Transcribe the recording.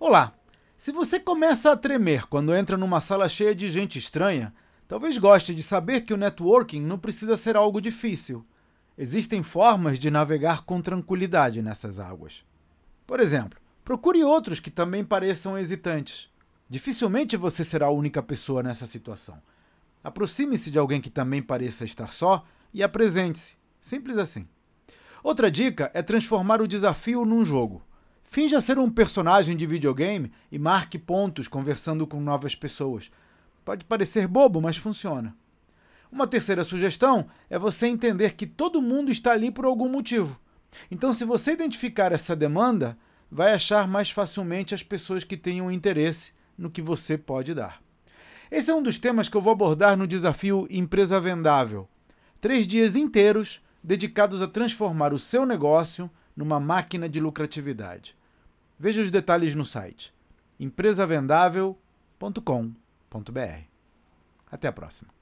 Olá! Se você começa a tremer quando entra numa sala cheia de gente estranha, talvez goste de saber que o networking não precisa ser algo difícil. Existem formas de navegar com tranquilidade nessas águas. Por exemplo, procure outros que também pareçam hesitantes. Dificilmente você será a única pessoa nessa situação. Aproxime-se de alguém que também pareça estar só e apresente-se. Simples assim. Outra dica é transformar o desafio num jogo. Finja ser um personagem de videogame e marque pontos conversando com novas pessoas. Pode parecer bobo, mas funciona. Uma terceira sugestão é você entender que todo mundo está ali por algum motivo. Então, se você identificar essa demanda, vai achar mais facilmente as pessoas que tenham interesse no que você pode dar. Esse é um dos temas que eu vou abordar no desafio Empresa Vendável. Três dias inteiros dedicados a transformar o seu negócio numa máquina de lucratividade. Veja os detalhes no site empresavendável.com.br. Até a próxima.